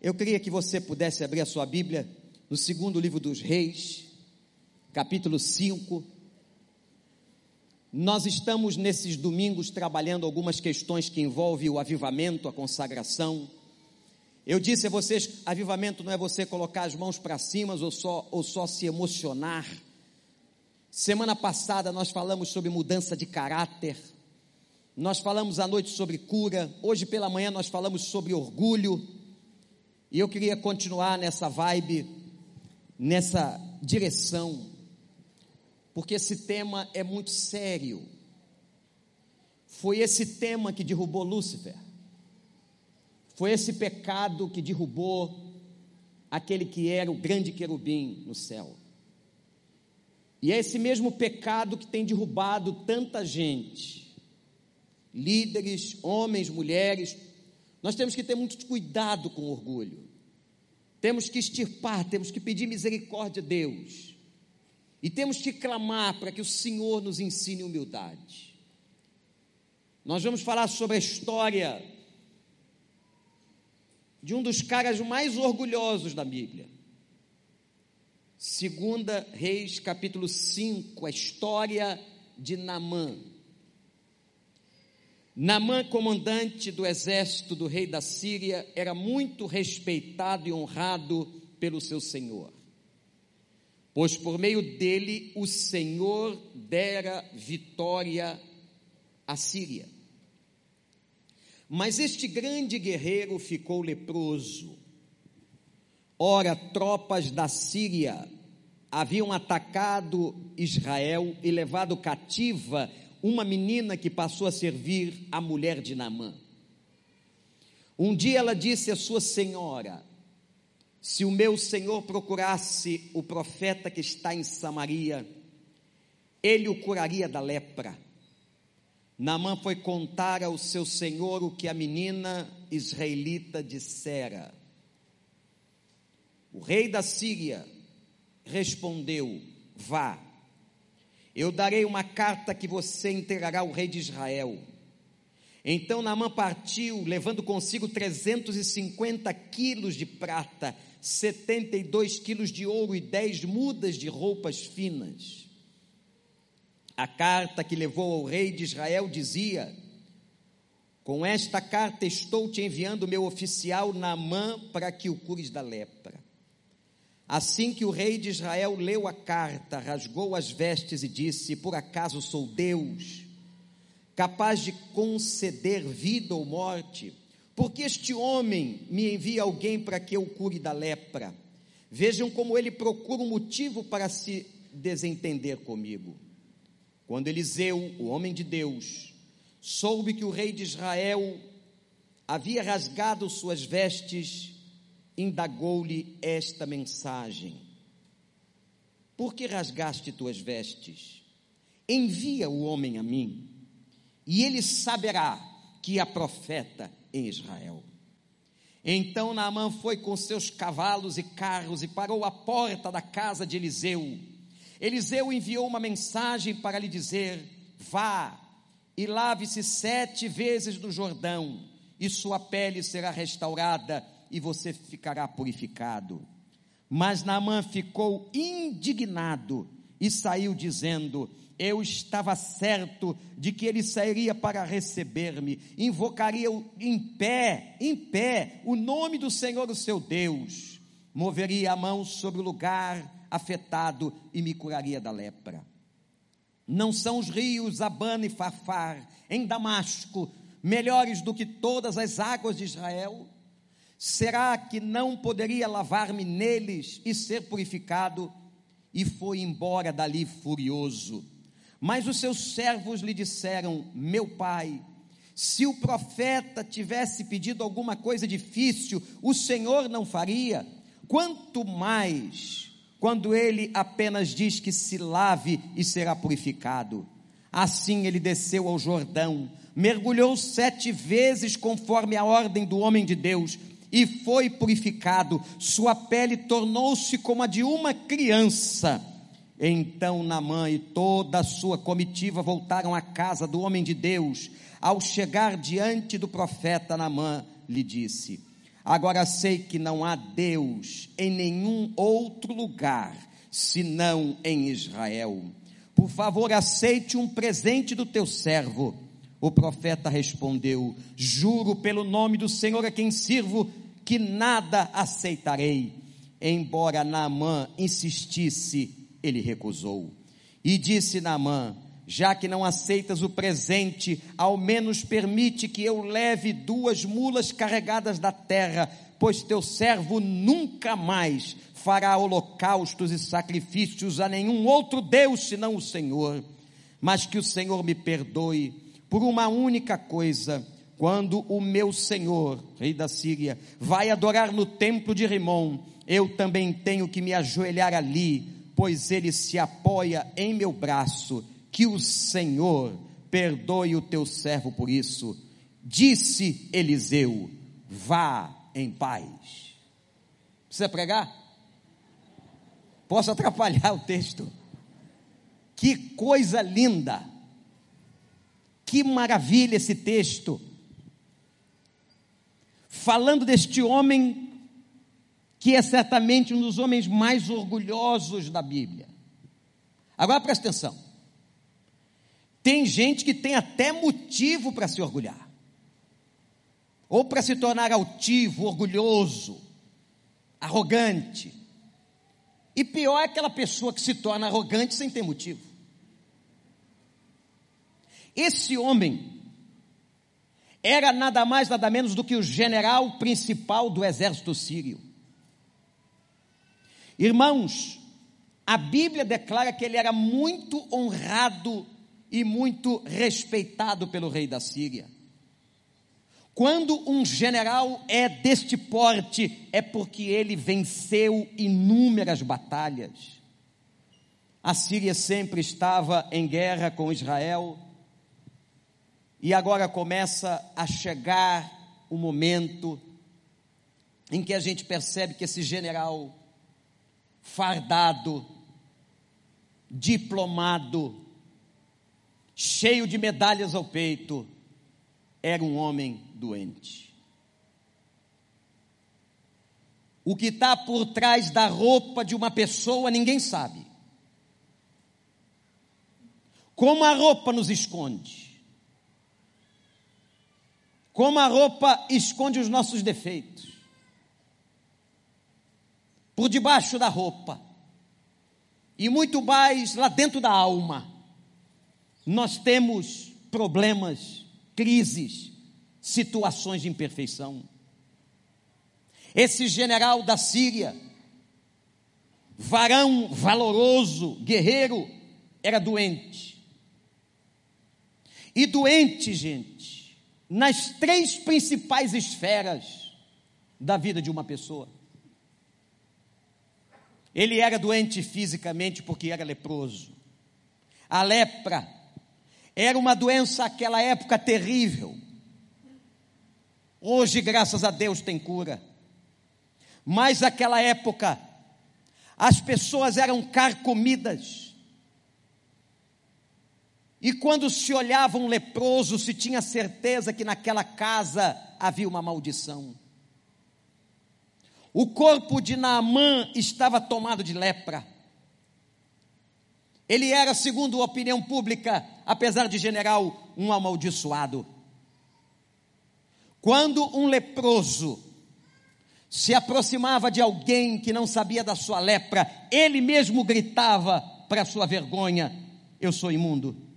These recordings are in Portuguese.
Eu queria que você pudesse abrir a sua Bíblia no segundo livro dos Reis, capítulo 5. Nós estamos nesses domingos trabalhando algumas questões que envolvem o avivamento, a consagração. Eu disse a vocês, avivamento não é você colocar as mãos para cima ou só, ou só se emocionar. Semana passada nós falamos sobre mudança de caráter. Nós falamos à noite sobre cura. Hoje pela manhã nós falamos sobre orgulho. E eu queria continuar nessa vibe, nessa direção, porque esse tema é muito sério. Foi esse tema que derrubou Lúcifer. Foi esse pecado que derrubou aquele que era o grande querubim no céu. E é esse mesmo pecado que tem derrubado tanta gente, líderes, homens, mulheres. Nós temos que ter muito cuidado com o orgulho. Temos que extirpar, temos que pedir misericórdia a Deus. E temos que clamar para que o Senhor nos ensine humildade. Nós vamos falar sobre a história de um dos caras mais orgulhosos da Bíblia. Segunda Reis, capítulo 5, a história de Namã. Namã, comandante do exército do rei da Síria, era muito respeitado e honrado pelo seu senhor, pois por meio dele o Senhor dera vitória à Síria. Mas este grande guerreiro ficou leproso. Ora, tropas da Síria haviam atacado Israel e levado cativa uma menina que passou a servir a mulher de Naamã. Um dia ela disse à sua senhora: Se o meu senhor procurasse o profeta que está em Samaria, ele o curaria da lepra. Naamã foi contar ao seu senhor o que a menina israelita dissera. O rei da Síria respondeu: Vá eu darei uma carta que você entregará ao rei de Israel. Então Naamã partiu, levando consigo 350 quilos de prata, 72 quilos de ouro e 10 mudas de roupas finas. A carta que levou ao rei de Israel dizia: Com esta carta estou te enviando meu oficial Naamã para que o cures da lepra. Assim que o rei de Israel leu a carta, rasgou as vestes e disse: Por acaso sou Deus, capaz de conceder vida ou morte? Porque este homem me envia alguém para que eu cure da lepra. Vejam como ele procura um motivo para se desentender comigo. Quando Eliseu, o homem de Deus, soube que o rei de Israel havia rasgado suas vestes, indagou-lhe esta mensagem: Por que rasgaste tuas vestes? Envia o homem a mim, e ele saberá que há profeta em Israel. Então Naamã foi com seus cavalos e carros e parou à porta da casa de Eliseu. Eliseu enviou uma mensagem para lhe dizer: Vá e lave-se sete vezes no Jordão, e sua pele será restaurada e você ficará purificado. Mas Naamã ficou indignado e saiu dizendo: Eu estava certo de que ele sairia para receber-me, invocaria em pé, em pé, o nome do Senhor, o seu Deus, moveria a mão sobre o lugar afetado e me curaria da lepra. Não são os rios Abana e Farfar, em Damasco, melhores do que todas as águas de Israel? Será que não poderia lavar-me neles e ser purificado? E foi embora dali furioso. Mas os seus servos lhe disseram: Meu pai, se o profeta tivesse pedido alguma coisa difícil, o Senhor não faria. Quanto mais quando ele apenas diz que se lave e será purificado. Assim ele desceu ao Jordão, mergulhou sete vezes conforme a ordem do homem de Deus e foi purificado, sua pele tornou-se como a de uma criança. Então Namã e toda a sua comitiva voltaram à casa do homem de Deus. Ao chegar diante do profeta, Namã lhe disse: Agora sei que não há Deus em nenhum outro lugar senão em Israel. Por favor, aceite um presente do teu servo. O profeta respondeu: Juro pelo nome do Senhor a quem sirvo que nada aceitarei. Embora Naamã insistisse, ele recusou. E disse Naamã: Já que não aceitas o presente, ao menos permite que eu leve duas mulas carregadas da terra, pois teu servo nunca mais fará holocaustos e sacrifícios a nenhum outro Deus senão o Senhor. Mas que o Senhor me perdoe por uma única coisa quando o meu senhor, rei da Síria, vai adorar no templo de Rimon, eu também tenho que me ajoelhar ali, pois ele se apoia em meu braço. Que o Senhor perdoe o teu servo por isso. Disse Eliseu: Vá em paz. Precisa pregar? Posso atrapalhar o texto? Que coisa linda! Que maravilha esse texto! falando deste homem que é certamente um dos homens mais orgulhosos da Bíblia. Agora presta atenção. Tem gente que tem até motivo para se orgulhar, ou para se tornar altivo, orgulhoso, arrogante. E pior é aquela pessoa que se torna arrogante sem ter motivo. Esse homem era nada mais, nada menos do que o general principal do exército sírio. Irmãos, a Bíblia declara que ele era muito honrado e muito respeitado pelo rei da Síria. Quando um general é deste porte, é porque ele venceu inúmeras batalhas. A Síria sempre estava em guerra com Israel, e agora começa a chegar o momento em que a gente percebe que esse general fardado, diplomado, cheio de medalhas ao peito, era um homem doente. O que está por trás da roupa de uma pessoa ninguém sabe. Como a roupa nos esconde. Como a roupa esconde os nossos defeitos. Por debaixo da roupa. E muito mais lá dentro da alma. Nós temos problemas, crises, situações de imperfeição. Esse general da Síria, varão valoroso, guerreiro, era doente. E doente, gente, nas três principais esferas da vida de uma pessoa. Ele era doente fisicamente porque era leproso. A lepra era uma doença naquela época terrível. Hoje, graças a Deus, tem cura. Mas naquela época, as pessoas eram carcomidas e quando se olhava um leproso, se tinha certeza que naquela casa havia uma maldição. O corpo de Naamã estava tomado de lepra. Ele era, segundo a opinião pública, apesar de general, um amaldiçoado. Quando um leproso se aproximava de alguém que não sabia da sua lepra, ele mesmo gritava para sua vergonha: Eu sou imundo.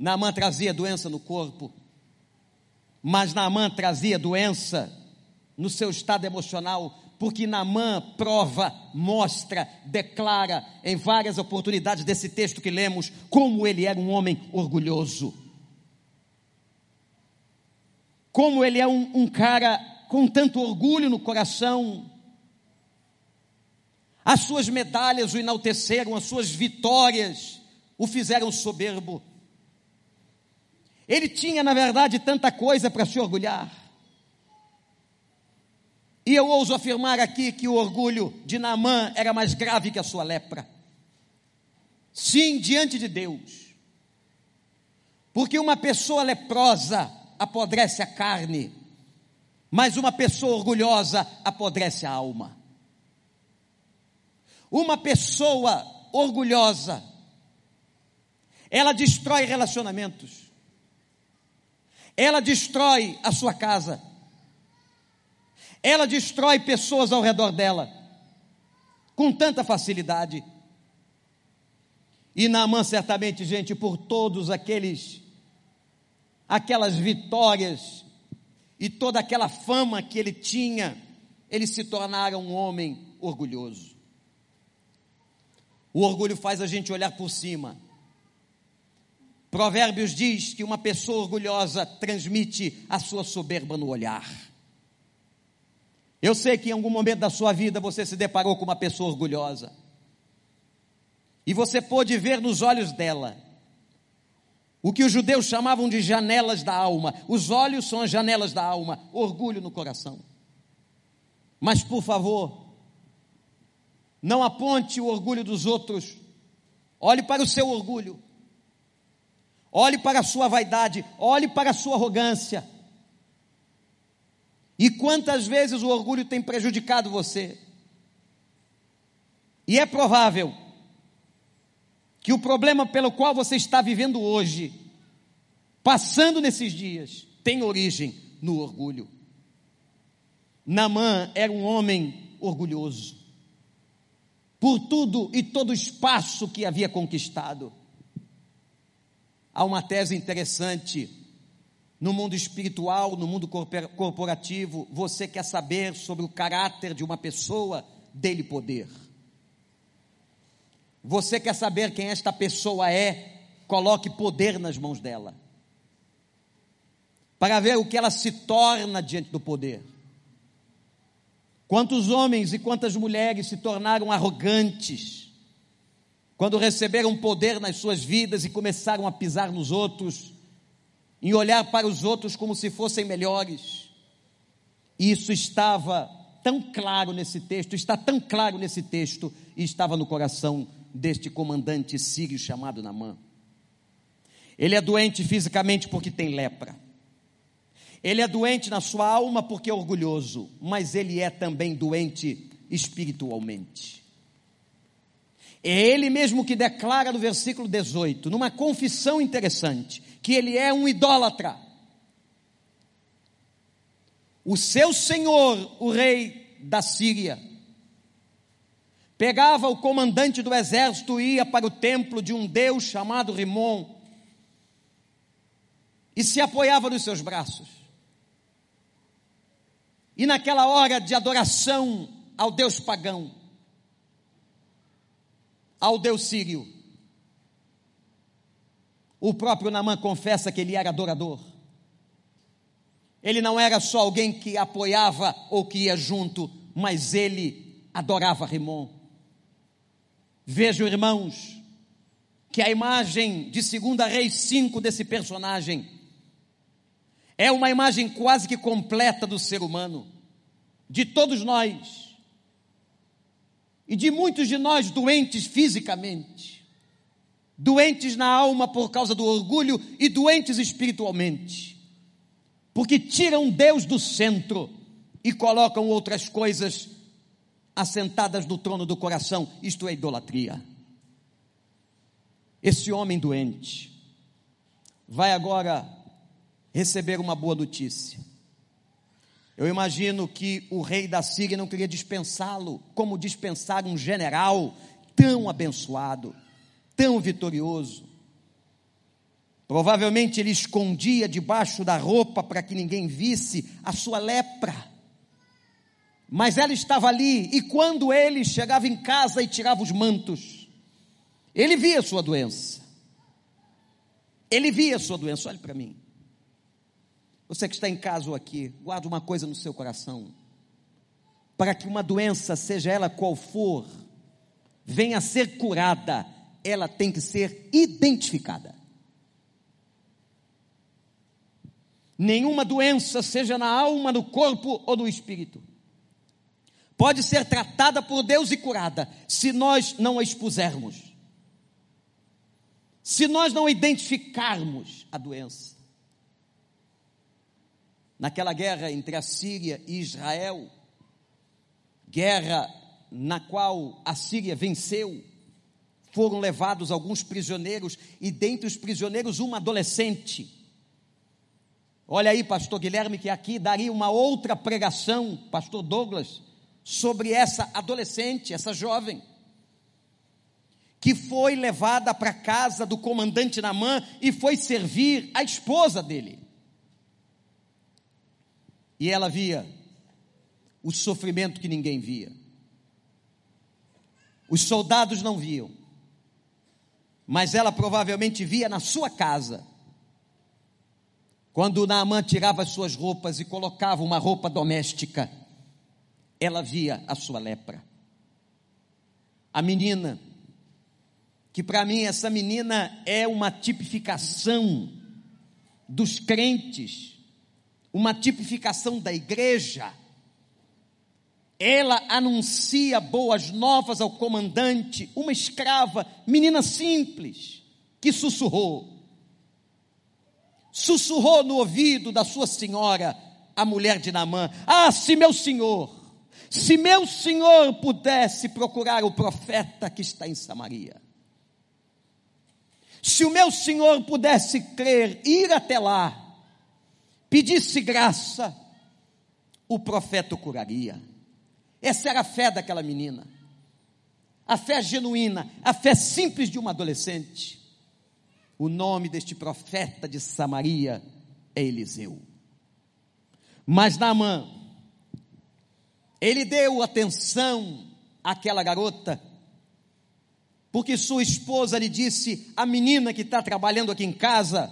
Naamã trazia doença no corpo, mas Naamã trazia doença no seu estado emocional, porque Naamã prova, mostra, declara em várias oportunidades desse texto que lemos, como ele era um homem orgulhoso. Como ele é um, um cara com tanto orgulho no coração. As suas medalhas o enalteceram, as suas vitórias o fizeram soberbo. Ele tinha, na verdade, tanta coisa para se orgulhar. E eu ouso afirmar aqui que o orgulho de Naamã era mais grave que a sua lepra. Sim, diante de Deus. Porque uma pessoa leprosa apodrece a carne. Mas uma pessoa orgulhosa apodrece a alma. Uma pessoa orgulhosa, ela destrói relacionamentos, ela destrói a sua casa, ela destrói pessoas ao redor dela, com tanta facilidade. E Naamã, certamente, gente, por todos aqueles, aquelas vitórias e toda aquela fama que ele tinha, ele se tornara um homem orgulhoso. O orgulho faz a gente olhar por cima. Provérbios diz que uma pessoa orgulhosa transmite a sua soberba no olhar. Eu sei que em algum momento da sua vida você se deparou com uma pessoa orgulhosa. E você pôde ver nos olhos dela o que os judeus chamavam de janelas da alma. Os olhos são as janelas da alma, orgulho no coração. Mas por favor, não aponte o orgulho dos outros. Olhe para o seu orgulho. Olhe para a sua vaidade, olhe para a sua arrogância. E quantas vezes o orgulho tem prejudicado você? E é provável que o problema pelo qual você está vivendo hoje, passando nesses dias, tem origem no orgulho. Namã era um homem orgulhoso por tudo e todo o espaço que havia conquistado. Há uma tese interessante. No mundo espiritual, no mundo corporativo, você quer saber sobre o caráter de uma pessoa, dele poder. Você quer saber quem esta pessoa é, coloque poder nas mãos dela. Para ver o que ela se torna diante do poder. Quantos homens e quantas mulheres se tornaram arrogantes quando receberam poder nas suas vidas e começaram a pisar nos outros, em olhar para os outros como se fossem melhores. Isso estava tão claro nesse texto, está tão claro nesse texto, e estava no coração deste comandante sírio chamado Namã. Ele é doente fisicamente porque tem lepra. Ele é doente na sua alma porque é orgulhoso, mas ele é também doente espiritualmente. É ele mesmo que declara no versículo 18, numa confissão interessante, que ele é um idólatra. O seu senhor, o rei da Síria, pegava o comandante do exército e ia para o templo de um deus chamado Rimon e se apoiava nos seus braços. E naquela hora de adoração ao Deus pagão, ao Deus sírio, o próprio Namã confessa que ele era adorador. Ele não era só alguém que apoiava ou que ia junto, mas ele adorava Rimon. Vejam, irmãos, que a imagem de 2 Reis 5 desse personagem é uma imagem quase que completa do ser humano, de todos nós, e de muitos de nós doentes fisicamente, doentes na alma por causa do orgulho e doentes espiritualmente, porque tiram Deus do centro e colocam outras coisas assentadas no trono do coração, isto é idolatria. Esse homem doente vai agora receber uma boa notícia. Eu imagino que o rei da Síria não queria dispensá-lo, como dispensar um general tão abençoado, tão vitorioso. Provavelmente ele escondia debaixo da roupa para que ninguém visse a sua lepra. Mas ela estava ali, e quando ele chegava em casa e tirava os mantos, ele via a sua doença. Ele via a sua doença, olhe para mim. Você que está em casa ou aqui, guarde uma coisa no seu coração. Para que uma doença, seja ela qual for, venha a ser curada, ela tem que ser identificada. Nenhuma doença, seja na alma, no corpo ou no espírito, pode ser tratada por Deus e curada, se nós não a expusermos, se nós não identificarmos a doença. Naquela guerra entre a Síria e Israel, guerra na qual a Síria venceu, foram levados alguns prisioneiros e dentre os prisioneiros uma adolescente. Olha aí, pastor Guilherme, que aqui daria uma outra pregação, pastor Douglas, sobre essa adolescente, essa jovem, que foi levada para a casa do comandante Namã e foi servir a esposa dele. E ela via o sofrimento que ninguém via. Os soldados não viam, mas ela provavelmente via na sua casa. Quando Naamã tirava as suas roupas e colocava uma roupa doméstica, ela via a sua lepra. A menina, que para mim essa menina é uma tipificação dos crentes, uma tipificação da igreja, ela anuncia boas novas ao comandante, uma escrava, menina simples, que sussurrou. Sussurrou no ouvido da sua senhora, a mulher de Namã: Ah, se meu senhor, se meu senhor pudesse procurar o profeta que está em Samaria. Se o meu senhor pudesse crer, ir até lá, pedisse graça, o profeta o curaria. Essa era a fé daquela menina. A fé genuína, a fé simples de uma adolescente. O nome deste profeta de Samaria é Eliseu. Mas Naamã, ele deu atenção àquela garota, porque sua esposa lhe disse: a menina que está trabalhando aqui em casa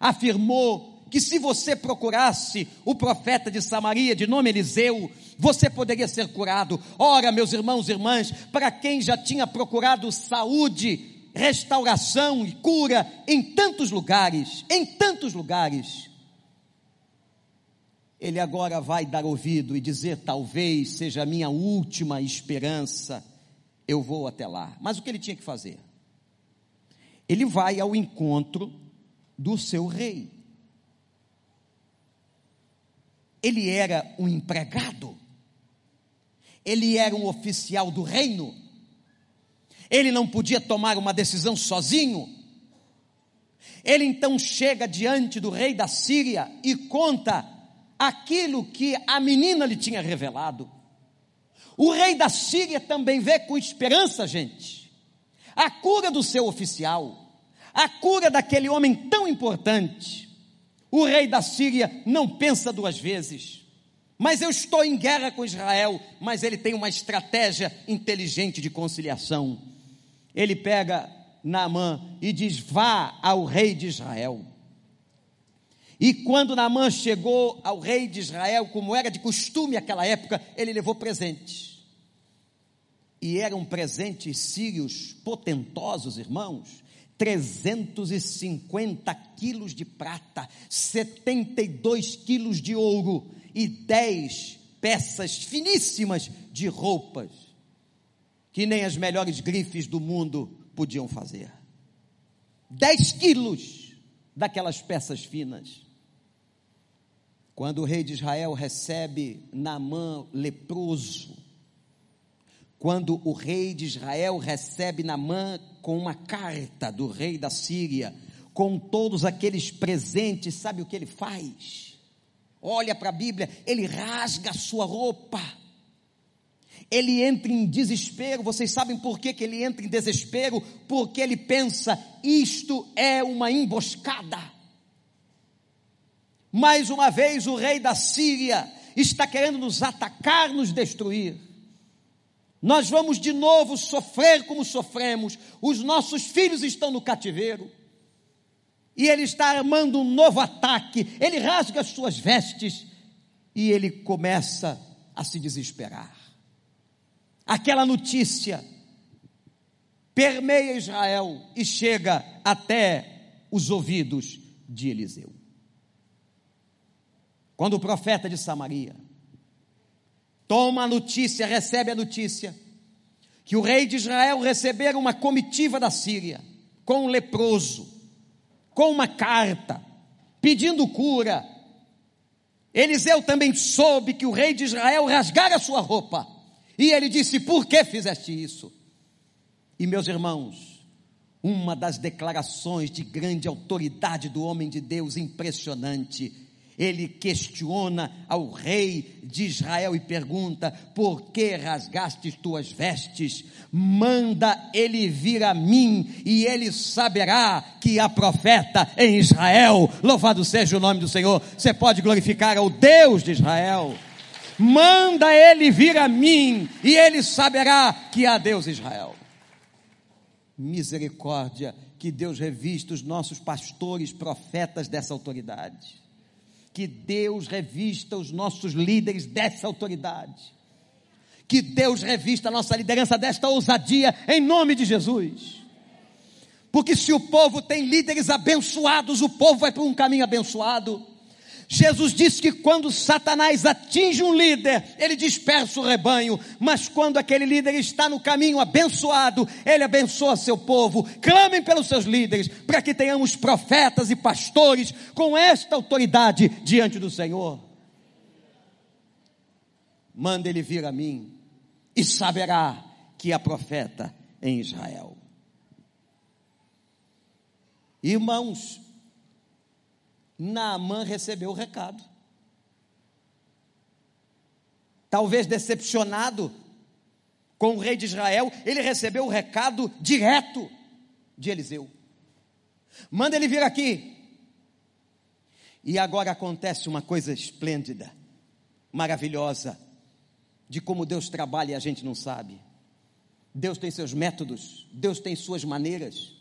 afirmou que se você procurasse o profeta de Samaria, de nome Eliseu, você poderia ser curado. Ora, meus irmãos e irmãs, para quem já tinha procurado saúde, restauração e cura em tantos lugares, em tantos lugares, ele agora vai dar ouvido e dizer: talvez seja a minha última esperança, eu vou até lá. Mas o que ele tinha que fazer? Ele vai ao encontro do seu rei ele era um empregado, ele era um oficial do reino, ele não podia tomar uma decisão sozinho. Ele então chega diante do rei da Síria e conta aquilo que a menina lhe tinha revelado. O rei da Síria também vê com esperança, gente, a cura do seu oficial, a cura daquele homem tão importante. O rei da Síria não pensa duas vezes. Mas eu estou em guerra com Israel, mas ele tem uma estratégia inteligente de conciliação. Ele pega Naamã e diz: Vá ao rei de Israel. E quando Naamã chegou ao rei de Israel, como era de costume naquela época, ele levou presentes. E eram presentes sírios potentosos, irmãos. 350 quilos de prata, 72 quilos de ouro e 10 peças finíssimas de roupas, que nem as melhores grifes do mundo podiam fazer. 10 quilos daquelas peças finas. Quando o rei de Israel recebe Naamã leproso, quando o rei de Israel recebe Namã com uma carta do rei da Síria, com todos aqueles presentes, sabe o que ele faz? Olha para a Bíblia, ele rasga a sua roupa. Ele entra em desespero. Vocês sabem por que, que ele entra em desespero? Porque ele pensa: isto é uma emboscada. Mais uma vez, o rei da Síria está querendo nos atacar, nos destruir. Nós vamos de novo sofrer como sofremos. Os nossos filhos estão no cativeiro. E ele está armando um novo ataque. Ele rasga as suas vestes e ele começa a se desesperar. Aquela notícia permeia Israel e chega até os ouvidos de Eliseu. Quando o profeta de Samaria toma a notícia, recebe a notícia, que o rei de Israel recebera uma comitiva da Síria, com um leproso, com uma carta, pedindo cura. Eliseu também soube que o rei de Israel rasgara a sua roupa. E ele disse: Por que fizeste isso? E meus irmãos, uma das declarações de grande autoridade do homem de Deus impressionante ele questiona ao rei de Israel e pergunta: Por que rasgastes tuas vestes? Manda ele vir a mim e ele saberá que há profeta em Israel. Louvado seja o nome do Senhor. Você pode glorificar ao Deus de Israel. Manda ele vir a mim e ele saberá que há Deus em Israel. Misericórdia, que Deus revista os nossos pastores, profetas dessa autoridade que Deus revista os nossos líderes dessa autoridade. Que Deus revista a nossa liderança desta ousadia em nome de Jesus. Porque se o povo tem líderes abençoados, o povo vai por um caminho abençoado. Jesus disse que quando Satanás atinge um líder, ele dispersa o rebanho, mas quando aquele líder está no caminho abençoado, ele abençoa seu povo. Clamem pelos seus líderes, para que tenhamos profetas e pastores com esta autoridade diante do Senhor. Manda ele vir a mim e saberá que há profeta em Israel. Irmãos, Naamã recebeu o recado. Talvez decepcionado com o rei de Israel, ele recebeu o recado direto de Eliseu. Manda ele vir aqui. E agora acontece uma coisa esplêndida, maravilhosa, de como Deus trabalha e a gente não sabe. Deus tem seus métodos, Deus tem suas maneiras.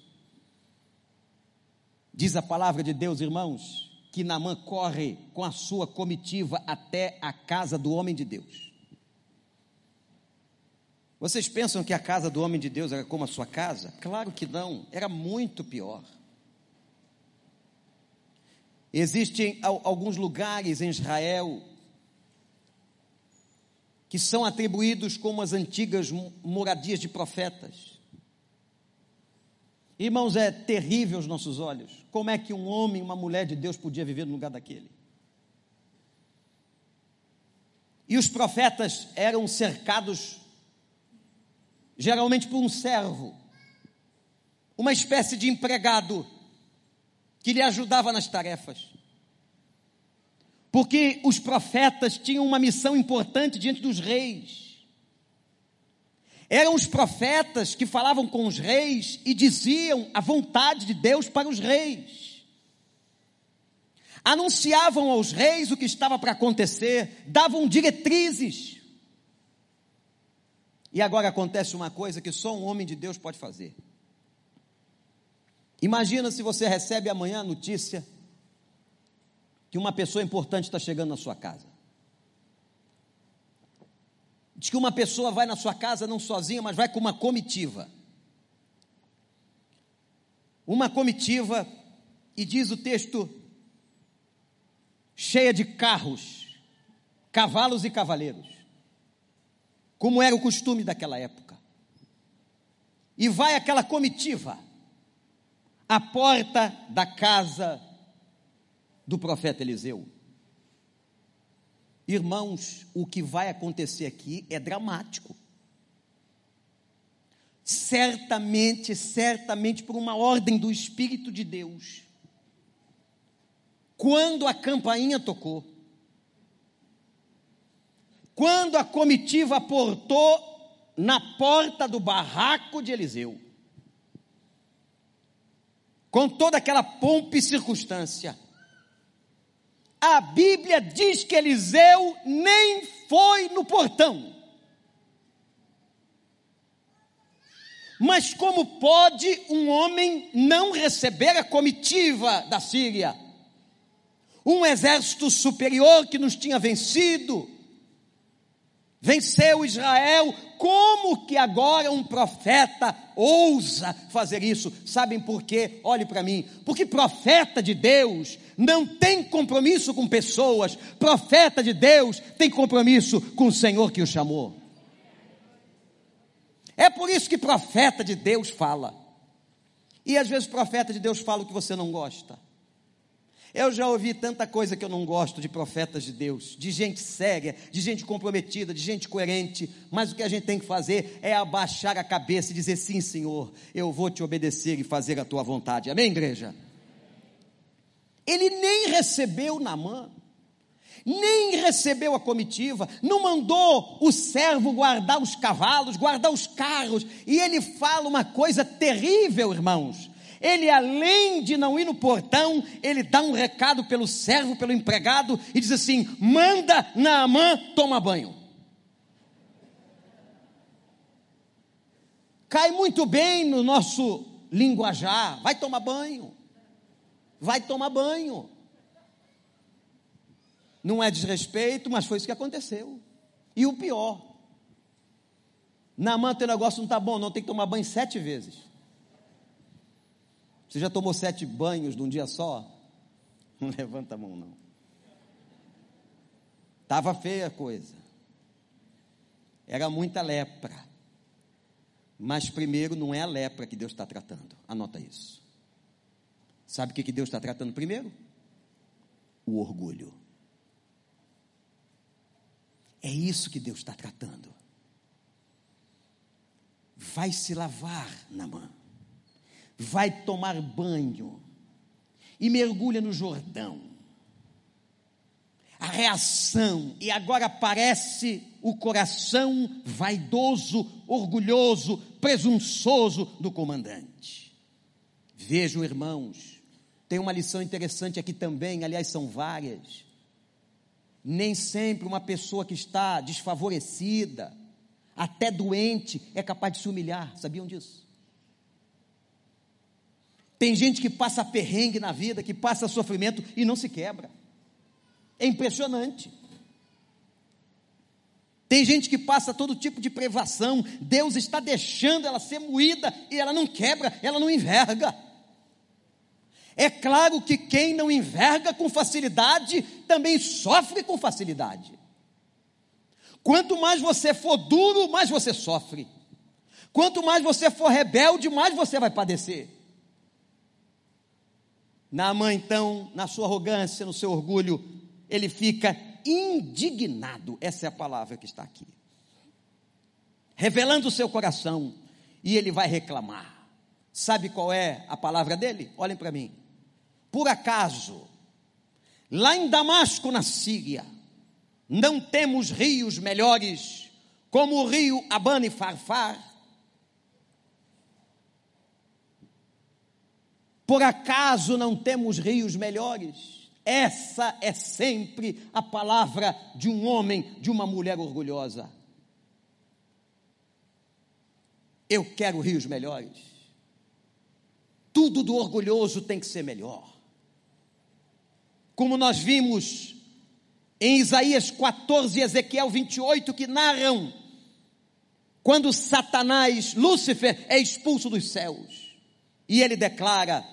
Diz a palavra de Deus, irmãos, que Namã corre com a sua comitiva até a casa do homem de Deus. Vocês pensam que a casa do homem de Deus era como a sua casa? Claro que não, era muito pior. Existem alguns lugares em Israel que são atribuídos como as antigas moradias de profetas. Irmãos, é terrível aos nossos olhos. Como é que um homem, uma mulher de Deus podia viver no lugar daquele? E os profetas eram cercados geralmente por um servo, uma espécie de empregado que lhe ajudava nas tarefas. Porque os profetas tinham uma missão importante diante dos reis. Eram os profetas que falavam com os reis e diziam a vontade de Deus para os reis. Anunciavam aos reis o que estava para acontecer, davam diretrizes. E agora acontece uma coisa que só um homem de Deus pode fazer. Imagina se você recebe amanhã a notícia que uma pessoa importante está chegando na sua casa. Diz que uma pessoa vai na sua casa não sozinha, mas vai com uma comitiva. Uma comitiva, e diz o texto, cheia de carros, cavalos e cavaleiros, como era o costume daquela época. E vai aquela comitiva à porta da casa do profeta Eliseu. Irmãos, o que vai acontecer aqui é dramático. Certamente, certamente por uma ordem do Espírito de Deus. Quando a campainha tocou, quando a comitiva portou na porta do barraco de Eliseu, com toda aquela pompa e circunstância, a Bíblia diz que Eliseu nem foi no portão. Mas como pode um homem não receber a comitiva da Síria? Um exército superior que nos tinha vencido, venceu Israel, como que agora um profeta ousa fazer isso? Sabem por quê? Olhe para mim. Porque profeta de Deus não tem compromisso com pessoas, profeta de Deus tem compromisso com o Senhor que o chamou. É por isso que profeta de Deus fala. E às vezes profeta de Deus fala o que você não gosta. Eu já ouvi tanta coisa que eu não gosto de profetas de Deus, de gente séria, de gente comprometida, de gente coerente, mas o que a gente tem que fazer é abaixar a cabeça e dizer: sim, Senhor, eu vou te obedecer e fazer a tua vontade. Amém, igreja? Ele nem recebeu Namã, nem recebeu a comitiva, não mandou o servo guardar os cavalos, guardar os carros, e ele fala uma coisa terrível, irmãos. Ele, além de não ir no portão, ele dá um recado pelo servo, pelo empregado, e diz assim: manda Naamã tomar banho. Cai muito bem no nosso linguajar, vai tomar banho vai tomar banho. Não é desrespeito, mas foi isso que aconteceu. E o pior, na manta o negócio não está bom, não tem que tomar banho sete vezes. Você já tomou sete banhos num dia só? Não levanta a mão, não. Estava feia a coisa. Era muita lepra. Mas primeiro não é a lepra que Deus está tratando. Anota isso. Sabe o que Deus está tratando primeiro? O orgulho. É isso que Deus está tratando. Vai se lavar na mão, vai tomar banho e mergulha no Jordão. A reação, e agora aparece o coração vaidoso, orgulhoso, presunçoso do comandante. Vejam, irmãos, tem uma lição interessante aqui também, aliás, são várias. Nem sempre uma pessoa que está desfavorecida, até doente, é capaz de se humilhar, sabiam disso? Tem gente que passa perrengue na vida, que passa sofrimento e não se quebra. É impressionante. Tem gente que passa todo tipo de privação, Deus está deixando ela ser moída e ela não quebra, ela não enverga. É claro que quem não enverga com facilidade também sofre com facilidade. Quanto mais você for duro, mais você sofre. Quanto mais você for rebelde, mais você vai padecer. Naamã, então, na sua arrogância, no seu orgulho, ele fica indignado. Essa é a palavra que está aqui. Revelando o seu coração, e ele vai reclamar. Sabe qual é a palavra dele? Olhem para mim por acaso, lá em Damasco, na Síria, não temos rios melhores como o rio Abana e Farfar? Por acaso não temos rios melhores? Essa é sempre a palavra de um homem, de uma mulher orgulhosa. Eu quero rios melhores. Tudo do orgulhoso tem que ser melhor como nós vimos em Isaías 14 e Ezequiel 28, que narram quando Satanás, Lúcifer, é expulso dos céus. E ele declara: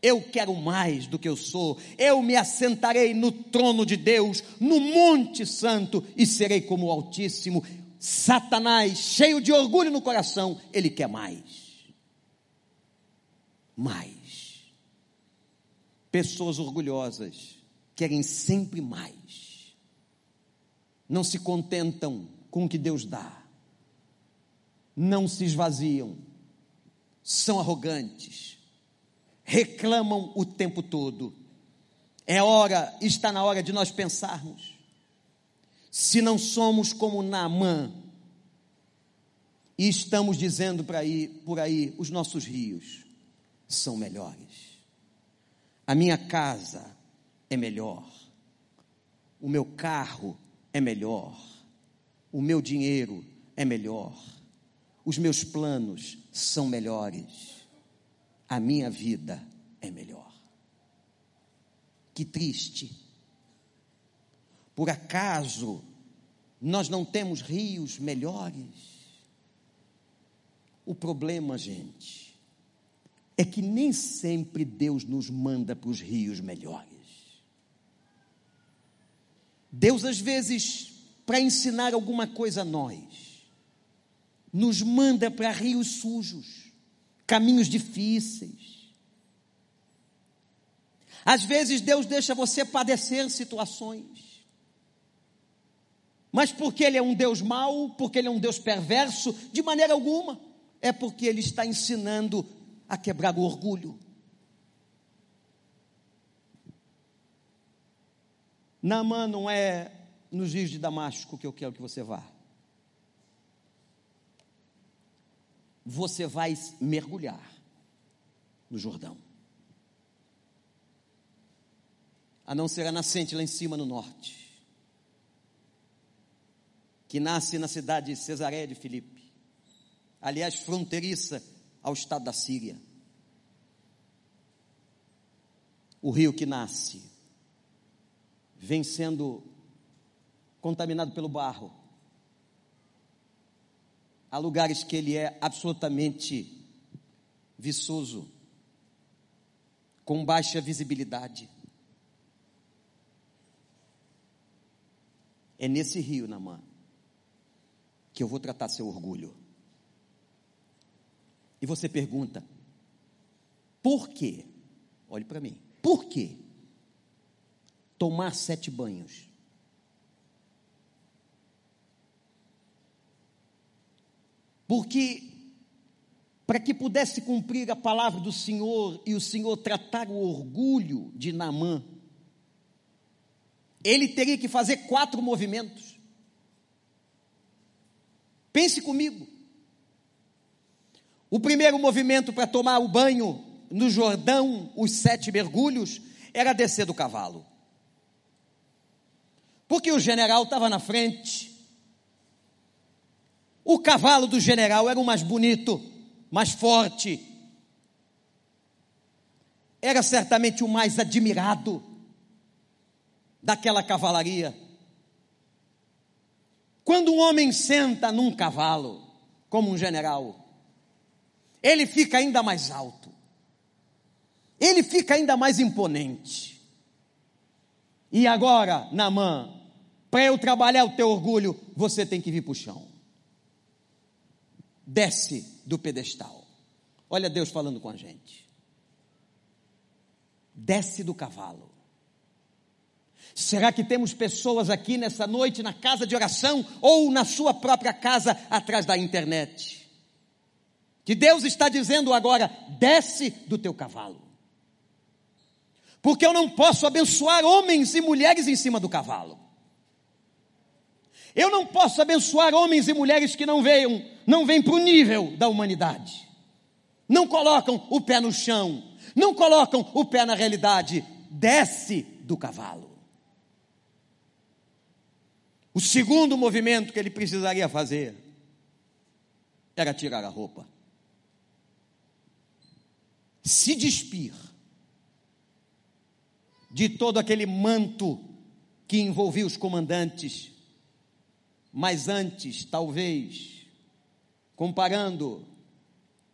Eu quero mais do que eu sou, eu me assentarei no trono de Deus, no Monte Santo, e serei como o Altíssimo. Satanás, cheio de orgulho no coração, ele quer mais. Mais. Pessoas orgulhosas querem sempre mais. Não se contentam com o que Deus dá. Não se esvaziam. São arrogantes. Reclamam o tempo todo. É hora, está na hora de nós pensarmos. Se não somos como Naamã, e estamos dizendo por aí, por aí, os nossos rios são melhores. A minha casa é melhor, o meu carro é melhor, o meu dinheiro é melhor, os meus planos são melhores, a minha vida é melhor. Que triste. Por acaso nós não temos rios melhores? O problema, gente, é que nem sempre Deus nos manda para os rios melhores. Deus, às vezes, para ensinar alguma coisa a nós, nos manda para rios sujos, caminhos difíceis. Às vezes Deus deixa você padecer situações. Mas porque Ele é um Deus mau, porque Ele é um Deus perverso, de maneira alguma. É porque Ele está ensinando a quebrar o orgulho. Naamã não é nos rios de Damasco que eu quero que você vá. Você vai mergulhar no Jordão. A não ser a nascente lá em cima no norte, que nasce na cidade de Cesareia de Filipe, aliás, fronteiriça ao estado da Síria. O rio que nasce vem sendo contaminado pelo barro. Há lugares que ele é absolutamente viçoso, com baixa visibilidade. É nesse rio, Namã, que eu vou tratar seu orgulho. E você pergunta, por quê? Olhe para mim, por quê? Tomar sete banhos. Porque, para que pudesse cumprir a palavra do Senhor e o Senhor tratar o orgulho de Naamã, ele teria que fazer quatro movimentos. Pense comigo. O primeiro movimento para tomar o banho no Jordão, os sete mergulhos, era descer do cavalo. Porque o general estava na frente. O cavalo do general era o mais bonito, mais forte. Era certamente o mais admirado daquela cavalaria. Quando um homem senta num cavalo, como um general, ele fica ainda mais alto, ele fica ainda mais imponente. E agora, Namã, para eu trabalhar o teu orgulho, você tem que vir para o chão. Desce do pedestal. Olha Deus falando com a gente. Desce do cavalo. Será que temos pessoas aqui nessa noite na casa de oração ou na sua própria casa atrás da internet? Que Deus está dizendo agora: desce do teu cavalo. Porque eu não posso abençoar homens e mulheres em cima do cavalo. Eu não posso abençoar homens e mulheres que não venham, não vêm para o nível da humanidade. Não colocam o pé no chão, não colocam o pé na realidade. Desce do cavalo. O segundo movimento que ele precisaria fazer era tirar a roupa. Se despir de todo aquele manto que envolvia os comandantes. Mas antes, talvez, comparando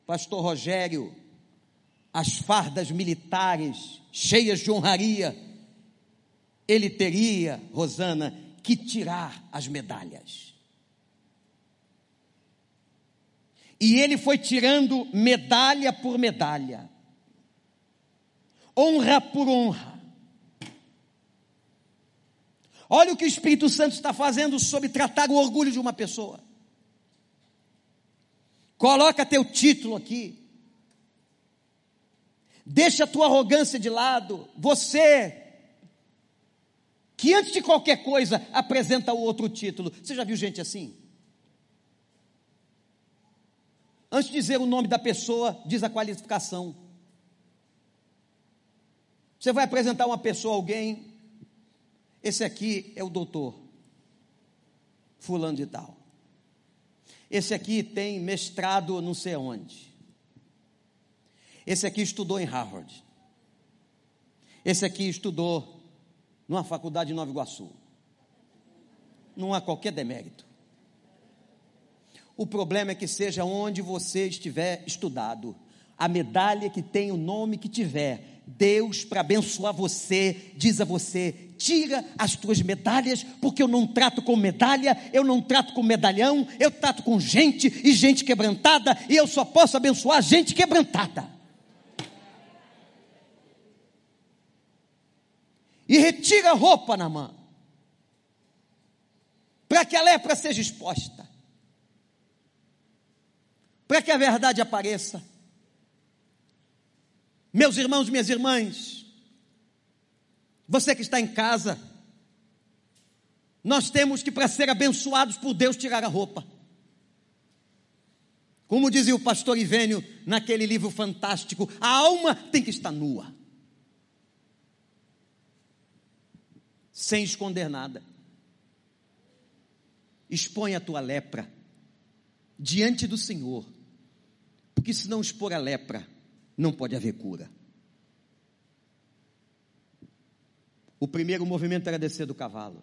pastor Rogério, as fardas militares cheias de honraria, ele teria, Rosana, que tirar as medalhas. E ele foi tirando medalha por medalha, honra por honra. Olha o que o Espírito Santo está fazendo sobre tratar o orgulho de uma pessoa. Coloca teu título aqui. Deixa a tua arrogância de lado. Você que antes de qualquer coisa apresenta o outro título. Você já viu gente assim? Antes de dizer o nome da pessoa, diz a qualificação. Você vai apresentar uma pessoa a alguém, esse aqui é o doutor, fulano de tal. Esse aqui tem mestrado não sei onde. Esse aqui estudou em Harvard. Esse aqui estudou numa faculdade de Nova Iguaçu. Não há qualquer demérito. O problema é que seja onde você estiver estudado, a medalha que tem o nome que tiver, Deus, para abençoar você, diz a você: tira as tuas medalhas, porque eu não trato com medalha, eu não trato com medalhão, eu trato com gente e gente quebrantada, e eu só posso abençoar gente quebrantada. e retira a roupa na mão, para que a lepra seja exposta, para que a verdade apareça. Meus irmãos, minhas irmãs, você que está em casa, nós temos que, para ser abençoados por Deus, tirar a roupa. Como dizia o pastor Ivênio naquele livro fantástico, a alma tem que estar nua. Sem esconder nada. Expõe a tua lepra diante do Senhor. Porque se não expor a lepra, não pode haver cura. O primeiro movimento era descer do cavalo.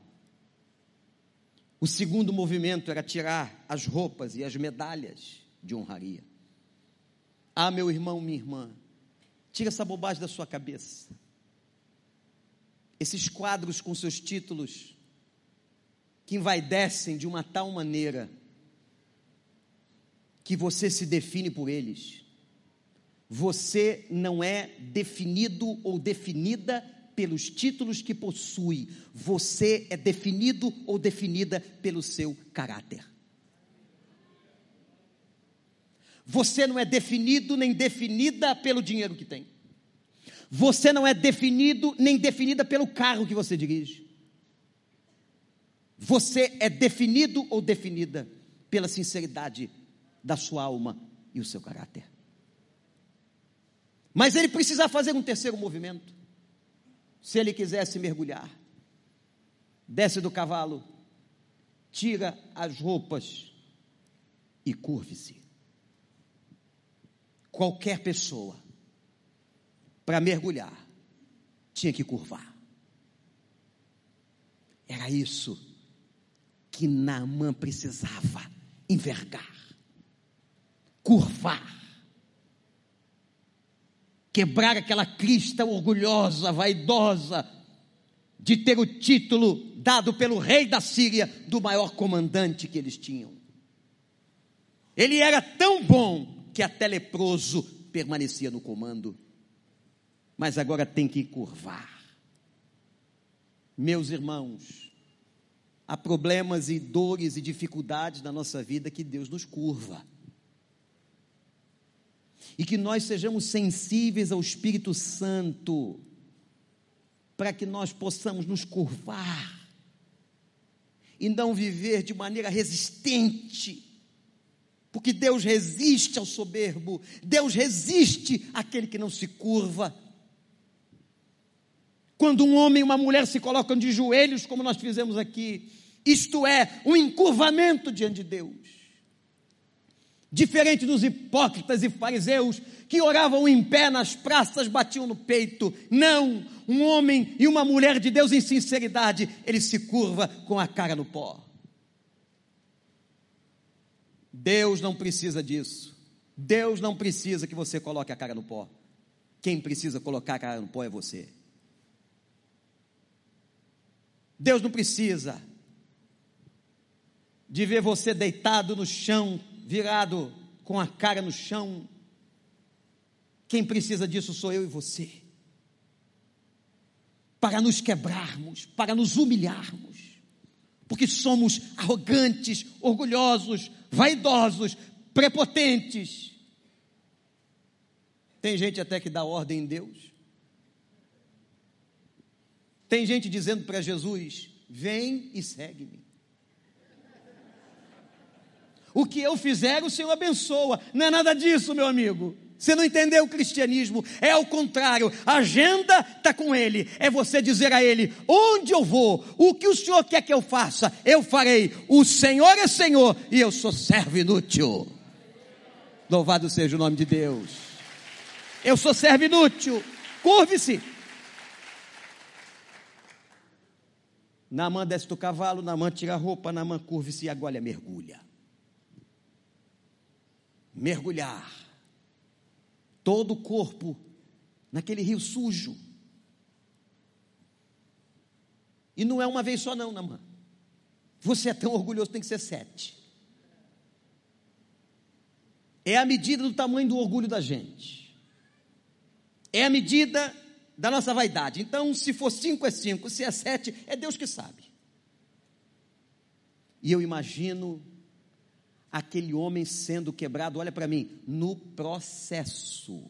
O segundo movimento era tirar as roupas e as medalhas de honraria. Ah, meu irmão, minha irmã, tira essa bobagem da sua cabeça. Esses quadros com seus títulos que envaidecem de uma tal maneira que você se define por eles. Você não é definido ou definida pelos títulos que possui, você é definido ou definida pelo seu caráter. Você não é definido nem definida pelo dinheiro que tem. Você não é definido nem definida pelo carro que você dirige. Você é definido ou definida pela sinceridade da sua alma e o seu caráter. Mas ele precisa fazer um terceiro movimento se ele quisesse mergulhar. Desce do cavalo, tira as roupas e curve-se. Qualquer pessoa, para mergulhar, tinha que curvar. Era isso que Naamã precisava envergar, curvar quebrar aquela crista orgulhosa, vaidosa, de ter o título dado pelo rei da Síria do maior comandante que eles tinham. Ele era tão bom que até leproso permanecia no comando, mas agora tem que curvar. Meus irmãos, há problemas e dores e dificuldades na nossa vida que Deus nos curva e que nós sejamos sensíveis ao Espírito Santo, para que nós possamos nos curvar e não viver de maneira resistente, porque Deus resiste ao soberbo, Deus resiste àquele que não se curva. Quando um homem e uma mulher se colocam de joelhos, como nós fizemos aqui, isto é, um encurvamento diante de Deus. Diferente dos hipócritas e fariseus que oravam em pé nas praças, batiam no peito. Não, um homem e uma mulher de Deus em sinceridade, ele se curva com a cara no pó. Deus não precisa disso. Deus não precisa que você coloque a cara no pó. Quem precisa colocar a cara no pó é você. Deus não precisa de ver você deitado no chão, virado com a cara no chão. Quem precisa disso sou eu e você. Para nos quebrarmos, para nos humilharmos, porque somos arrogantes, orgulhosos, vaidosos, prepotentes. Tem gente até que dá ordem em Deus. Tem gente dizendo para Jesus: vem e segue-me. O que eu fizer, o Senhor abençoa. Não é nada disso, meu amigo. Você não entendeu o cristianismo? É ao contrário. A agenda está com Ele. É você dizer a Ele: onde eu vou, o que o Senhor quer que eu faça, eu farei. O Senhor é Senhor e eu sou servo inútil. Louvado seja o nome de Deus. Eu sou servo inútil. Curve-se. Namã desce do cavalo, Namã tira a roupa, Namã curve-se e agora mergulha mergulhar todo o corpo naquele rio sujo. E não é uma vez só, não, Namã. Você é tão orgulhoso, tem que ser sete. É a medida do tamanho do orgulho da gente. É a medida da nossa vaidade. Então, se for cinco, é cinco, se é sete, é Deus que sabe. E eu imagino aquele homem sendo quebrado, olha para mim, no processo.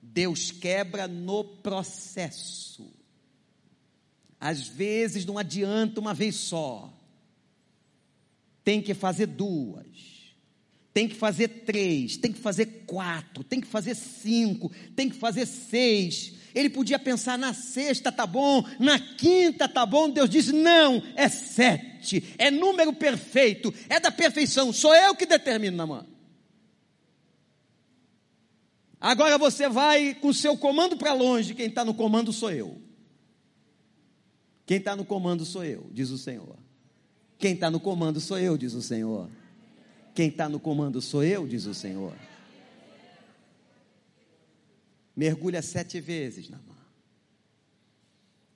Deus quebra no processo. Às vezes não adianta uma vez só. Tem que fazer duas. Tem que fazer três, tem que fazer quatro, tem que fazer cinco, tem que fazer seis. Ele podia pensar na sexta tá bom, na quinta tá bom. Deus disse: não, é sete, é número perfeito, é da perfeição. Sou eu que determino na mão. Agora você vai com o seu comando para longe, quem está no comando sou eu. Quem está no comando sou eu, diz o Senhor. Quem está no comando sou eu, diz o Senhor. Quem está no comando sou eu, diz o Senhor. Mergulha sete vezes na mão.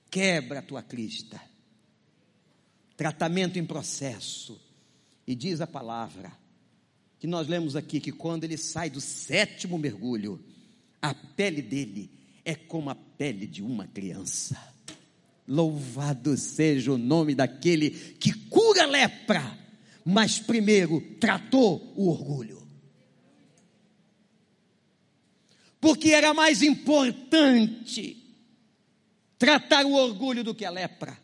Quebra a tua crista. Tratamento em processo. E diz a palavra que nós lemos aqui que quando ele sai do sétimo mergulho, a pele dele é como a pele de uma criança. Louvado seja o nome daquele que cura a lepra, mas primeiro tratou o orgulho. Porque era mais importante tratar o orgulho do que a lepra.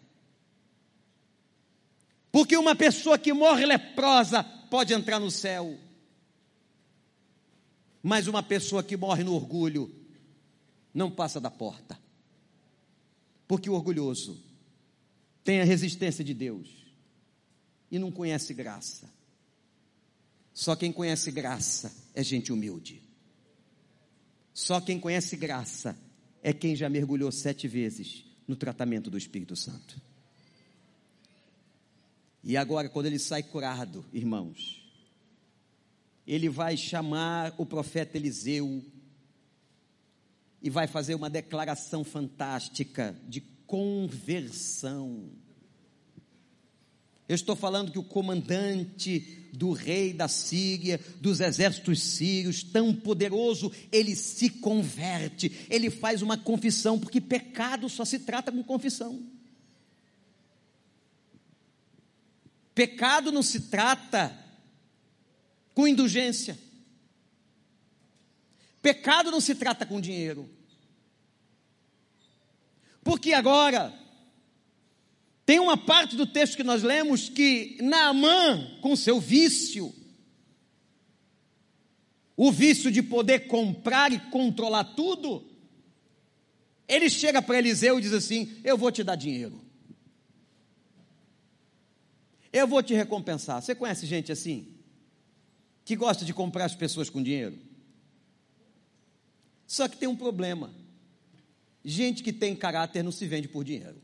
Porque uma pessoa que morre leprosa pode entrar no céu, mas uma pessoa que morre no orgulho não passa da porta. Porque o orgulhoso tem a resistência de Deus e não conhece graça. Só quem conhece graça é gente humilde. Só quem conhece graça é quem já mergulhou sete vezes no tratamento do Espírito Santo. E agora, quando ele sai curado, irmãos, ele vai chamar o profeta Eliseu e vai fazer uma declaração fantástica de conversão. Eu estou falando que o comandante do rei da Síria, dos exércitos sírios, tão poderoso, ele se converte, ele faz uma confissão, porque pecado só se trata com confissão. Pecado não se trata com indulgência. Pecado não se trata com dinheiro. Porque agora, tem uma parte do texto que nós lemos que Naamã, com seu vício, o vício de poder comprar e controlar tudo, ele chega para Eliseu e diz assim: Eu vou te dar dinheiro. Eu vou te recompensar. Você conhece gente assim? que gosta de comprar as pessoas com dinheiro. Só que tem um problema. Gente que tem caráter não se vende por dinheiro.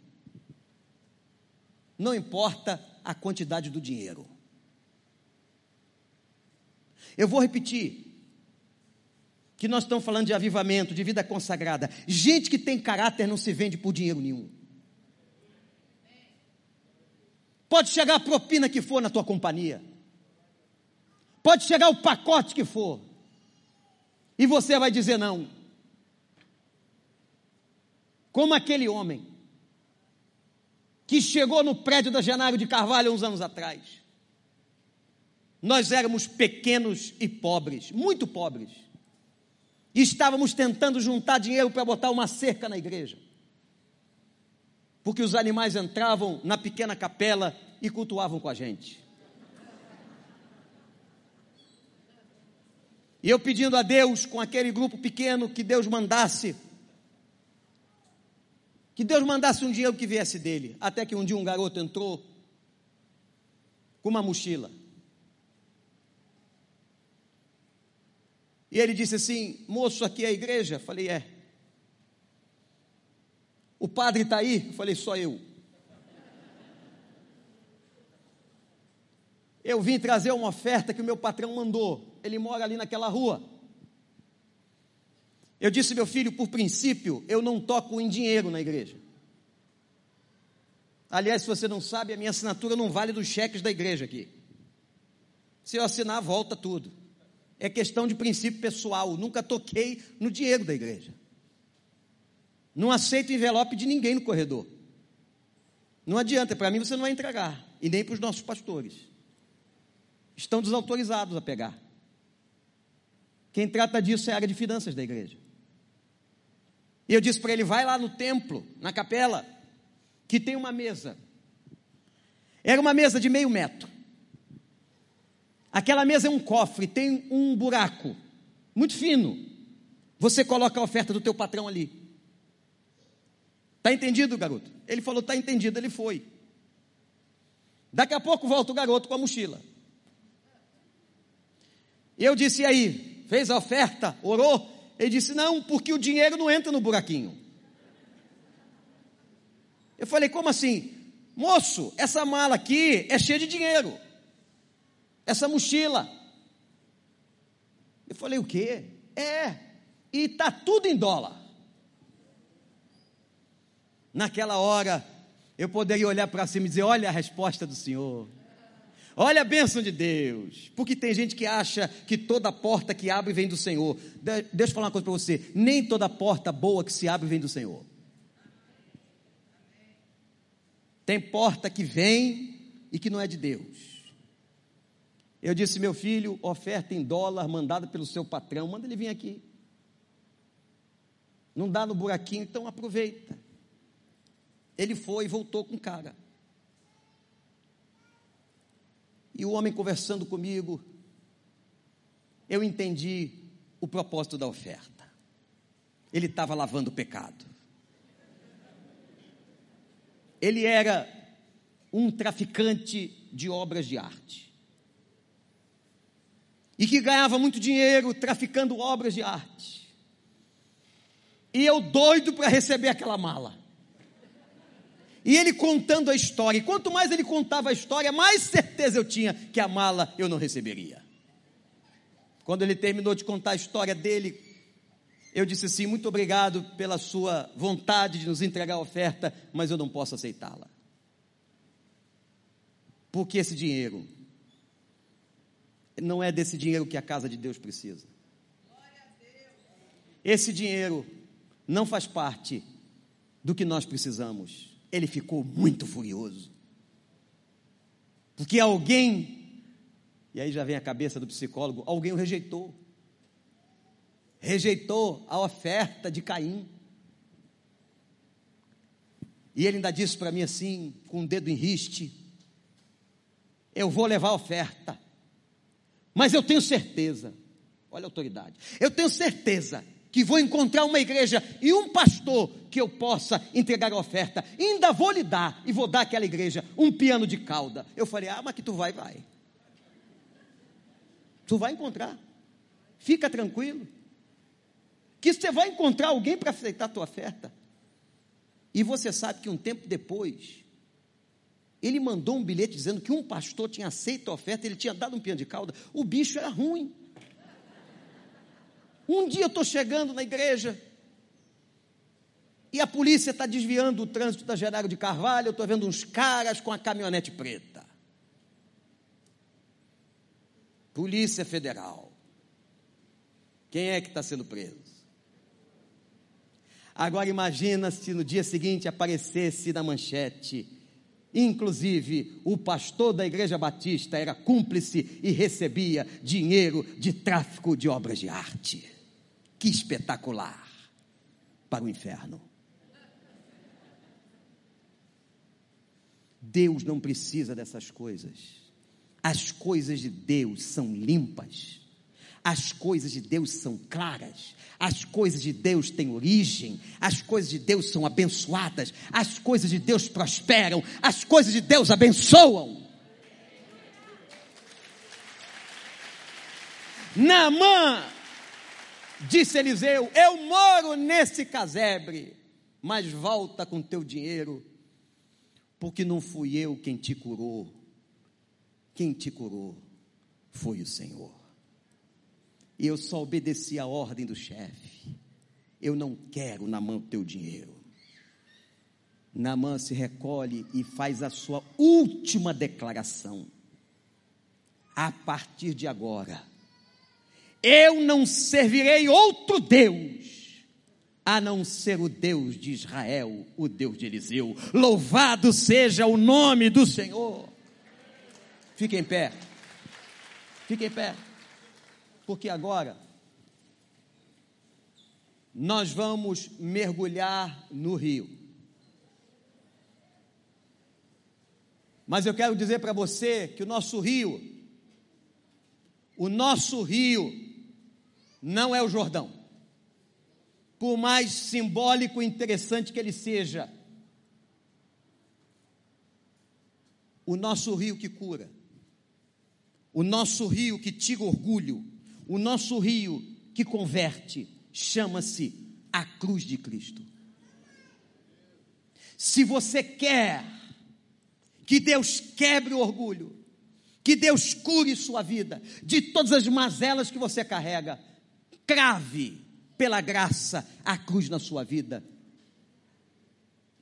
Não importa a quantidade do dinheiro. Eu vou repetir que nós estamos falando de avivamento, de vida consagrada. Gente que tem caráter não se vende por dinheiro nenhum. Pode chegar a propina que for na tua companhia. Pode chegar o pacote que for. E você vai dizer não. Como aquele homem que chegou no prédio da Genário de Carvalho uns anos atrás. Nós éramos pequenos e pobres, muito pobres. E estávamos tentando juntar dinheiro para botar uma cerca na igreja. Porque os animais entravam na pequena capela e cultuavam com a gente. E eu pedindo a Deus, com aquele grupo pequeno, que Deus mandasse, que Deus mandasse um dinheiro que viesse dele. Até que um dia um garoto entrou com uma mochila. E ele disse assim: Moço, aqui é a igreja? Falei: É. O padre está aí? Eu falei: Só eu. Eu vim trazer uma oferta que o meu patrão mandou ele mora ali naquela rua. Eu disse, meu filho, por princípio, eu não toco em dinheiro na igreja. Aliás, se você não sabe, a minha assinatura não vale dos cheques da igreja aqui. Se eu assinar, volta tudo. é questão de princípio pessoal. Nunca toquei no dinheiro da igreja. Não aceito envelope de ninguém no corredor. Não adianta, para mim você não vai entregar, e nem para os nossos pastores. Estão desautorizados a pegar. Quem trata disso é a área de finanças da igreja. E eu disse para ele: vai lá no templo, na capela, que tem uma mesa. Era uma mesa de meio metro. Aquela mesa é um cofre, tem um buraco, muito fino. Você coloca a oferta do teu patrão ali. Está entendido, garoto? Ele falou, está entendido, ele foi. Daqui a pouco volta o garoto com a mochila. E eu disse, e aí? Fez a oferta? Orou? Ele disse, não, porque o dinheiro não entra no buraquinho. Eu falei, como assim? Moço, essa mala aqui é cheia de dinheiro. Essa mochila. Eu falei, o quê? É. E está tudo em dólar. Naquela hora, eu poderia olhar para cima e dizer: Olha a resposta do Senhor. Olha a bênção de Deus. Porque tem gente que acha que toda porta que abre vem do Senhor. Deixa eu falar uma coisa para você: nem toda porta boa que se abre vem do Senhor. Tem porta que vem e que não é de Deus. Eu disse, meu filho, oferta em dólar mandada pelo seu patrão, manda ele vir aqui. Não dá no buraquinho, então aproveita. Ele foi e voltou com cara. E o homem conversando comigo, eu entendi o propósito da oferta. Ele estava lavando o pecado. Ele era um traficante de obras de arte. E que ganhava muito dinheiro traficando obras de arte. E eu doido para receber aquela mala. E ele contando a história, e quanto mais ele contava a história, mais certeza eu tinha que a mala eu não receberia. Quando ele terminou de contar a história dele, eu disse assim: muito obrigado pela sua vontade de nos entregar a oferta, mas eu não posso aceitá-la. Porque esse dinheiro não é desse dinheiro que a casa de Deus precisa. Esse dinheiro não faz parte do que nós precisamos ele ficou muito furioso. Porque alguém, e aí já vem a cabeça do psicólogo, alguém o rejeitou. Rejeitou a oferta de Caim. E ele ainda disse para mim assim, com o um dedo em riste: Eu vou levar a oferta, mas eu tenho certeza, olha a autoridade, eu tenho certeza que vou encontrar uma igreja e um pastor que eu possa entregar a oferta. Ainda vou lhe dar e vou dar àquela igreja um piano de cauda. Eu falei: "Ah, mas que tu vai, vai. Tu vai encontrar. Fica tranquilo. Que você vai encontrar alguém para aceitar a tua oferta. E você sabe que um tempo depois, ele mandou um bilhete dizendo que um pastor tinha aceito a oferta, ele tinha dado um piano de cauda. O bicho era ruim. Um dia eu estou chegando na igreja e a polícia está desviando o trânsito da Gerário de Carvalho. Eu estou vendo uns caras com a caminhonete preta. Polícia Federal. Quem é que está sendo preso? Agora imagina se no dia seguinte aparecesse na manchete. Inclusive, o pastor da Igreja Batista era cúmplice e recebia dinheiro de tráfico de obras de arte. Que espetacular para o inferno. Deus não precisa dessas coisas. As coisas de Deus são limpas. As coisas de Deus são claras. As coisas de Deus têm origem. As coisas de Deus são abençoadas. As coisas de Deus prosperam. As coisas de Deus abençoam. Naamã Disse Eliseu: Eu moro nesse casebre, mas volta com teu dinheiro, porque não fui eu quem te curou. Quem te curou foi o Senhor. E eu só obedeci a ordem do chefe. Eu não quero na mão teu dinheiro. Namã se recolhe e faz a sua última declaração. A partir de agora, Eu não servirei outro Deus, a não ser o Deus de Israel, o Deus de Eliseu. Louvado seja o nome do Senhor. Fique em pé. Fique em pé. Porque agora nós vamos mergulhar no rio. Mas eu quero dizer para você que o nosso rio, o nosso rio, não é o Jordão. Por mais simbólico e interessante que ele seja, o nosso rio que cura, o nosso rio que tira orgulho, o nosso rio que converte, chama-se a cruz de Cristo. Se você quer que Deus quebre o orgulho, que Deus cure sua vida de todas as mazelas que você carrega, crave pela graça a cruz na sua vida.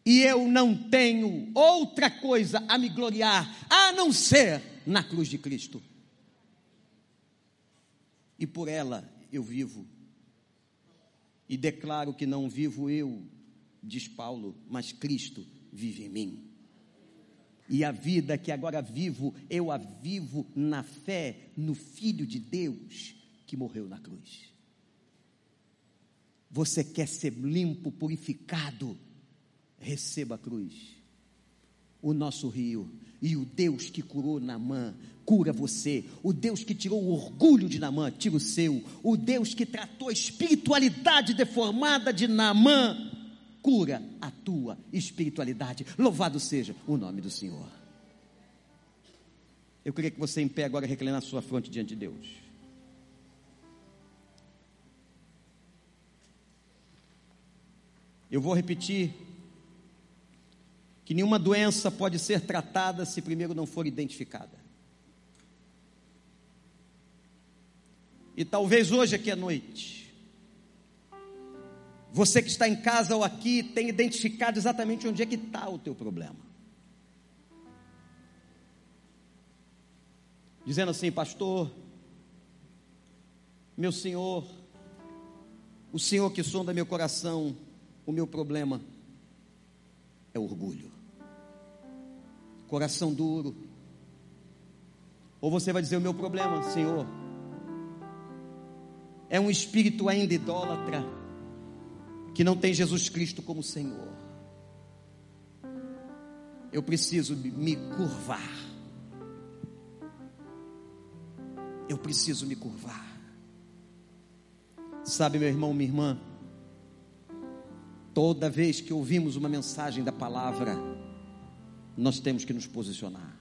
E eu não tenho outra coisa a me gloriar a não ser na cruz de Cristo. E por ela eu vivo e declaro que não vivo eu, diz Paulo, mas Cristo vive em mim. E a vida que agora vivo, eu a vivo na fé no Filho de Deus que morreu na cruz. Você quer ser limpo, purificado? Receba a cruz. O nosso rio e o Deus que curou Namã cura você. O Deus que tirou o orgulho de Namã, tira o seu. O Deus que tratou a espiritualidade deformada de Namã, cura a tua espiritualidade. Louvado seja o nome do Senhor. Eu queria que você em pé agora reclinar a sua fronte diante de Deus. Eu vou repetir que nenhuma doença pode ser tratada se primeiro não for identificada. E talvez hoje aqui à noite, você que está em casa ou aqui tenha identificado exatamente onde é que está o teu problema. Dizendo assim, pastor, meu Senhor, o Senhor que sonda meu coração, o meu problema é orgulho, coração duro. Ou você vai dizer: o meu problema, Senhor, é um espírito ainda idólatra, que não tem Jesus Cristo como Senhor. Eu preciso me curvar. Eu preciso me curvar. Sabe, meu irmão, minha irmã, toda vez que ouvimos uma mensagem da palavra, nós temos que nos posicionar.